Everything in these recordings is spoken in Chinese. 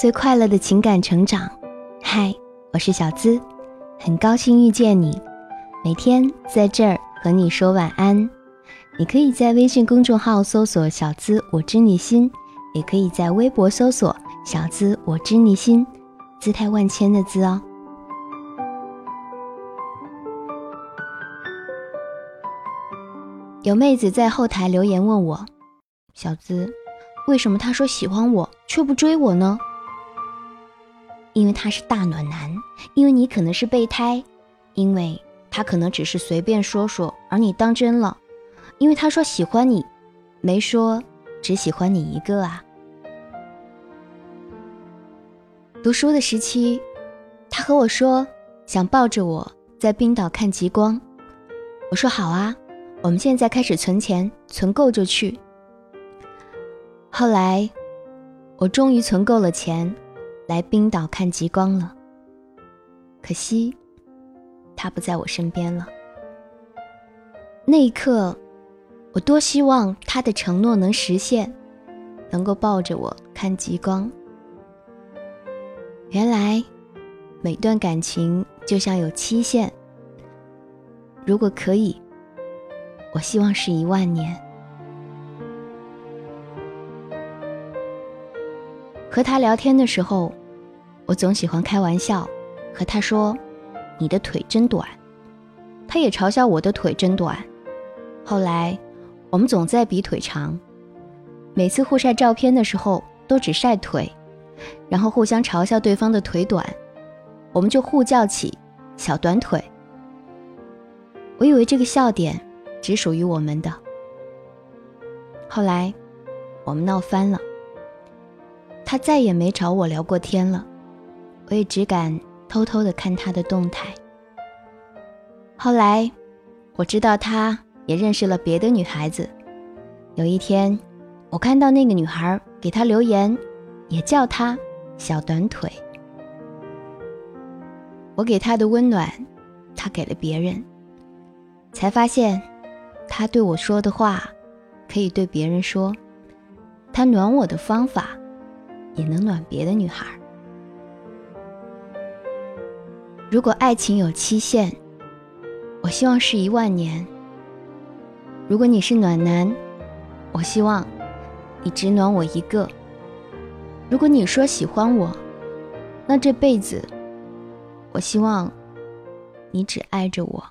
最快乐的情感成长。嗨，我是小资，很高兴遇见你。每天在这儿和你说晚安。你可以在微信公众号搜索“小资我知你心”，也可以在微博搜索“小资我知你心”，姿态万千的“资”哦。有妹子在后台留言问我：“小资，为什么他说喜欢我却不追我呢？”因为他是大暖男，因为你可能是备胎，因为他可能只是随便说说，而你当真了。因为他说喜欢你，没说只喜欢你一个啊。读书的时期，他和我说想抱着我在冰岛看极光，我说好啊。我们现在开始存钱，存够就去。后来，我终于存够了钱，来冰岛看极光了。可惜，他不在我身边了。那一刻，我多希望他的承诺能实现，能够抱着我看极光。原来，每段感情就像有期限，如果可以。我希望是一万年。和他聊天的时候，我总喜欢开玩笑，和他说：“你的腿真短。”他也嘲笑我的腿真短。后来，我们总在比腿长，每次互晒照片的时候都只晒腿，然后互相嘲笑对方的腿短，我们就互叫起“小短腿”。我以为这个笑点。只属于我们的。后来，我们闹翻了，他再也没找我聊过天了，我也只敢偷偷的看他的动态。后来，我知道他也认识了别的女孩子。有一天，我看到那个女孩给他留言，也叫他小短腿。我给他的温暖，他给了别人，才发现。他对我说的话，可以对别人说；他暖我的方法，也能暖别的女孩。如果爱情有期限，我希望是一万年。如果你是暖男，我希望你只暖我一个。如果你说喜欢我，那这辈子，我希望你只爱着我。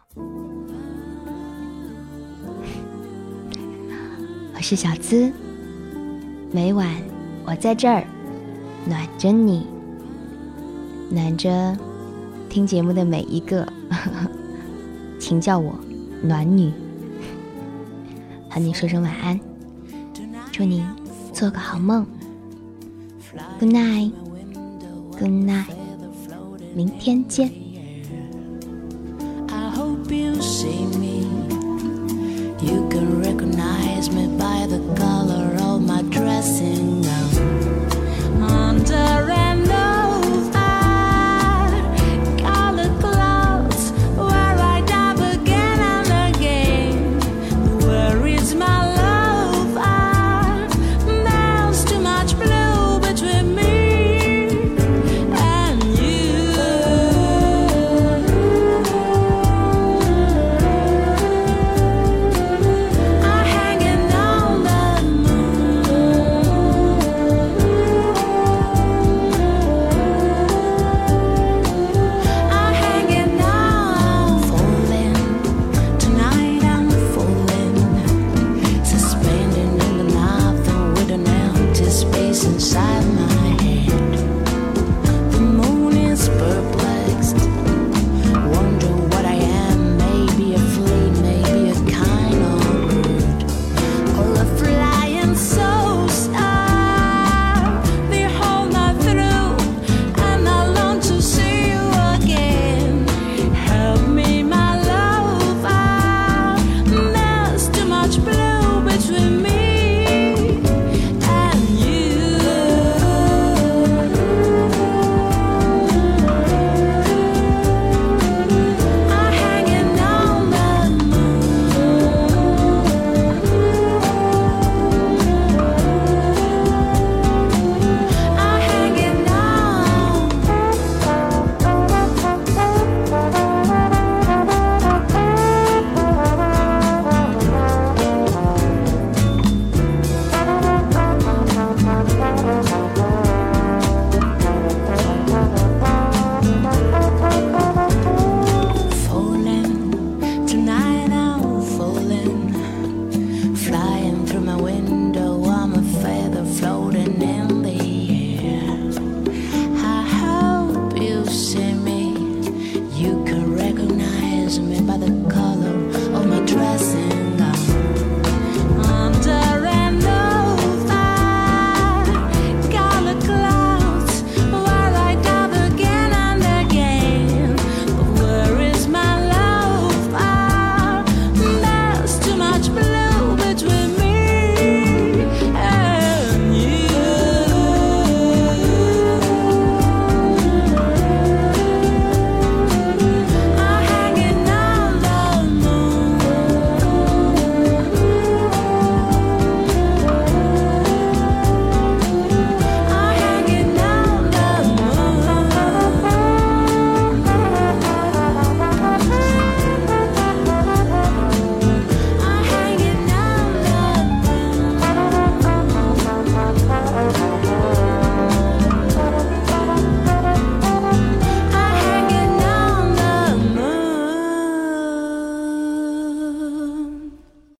我是小资，每晚我在这儿暖着你，暖着听节目的每一个，请叫我暖女，和你说声晚安，祝你做个好梦，Good night，Good night，明天见。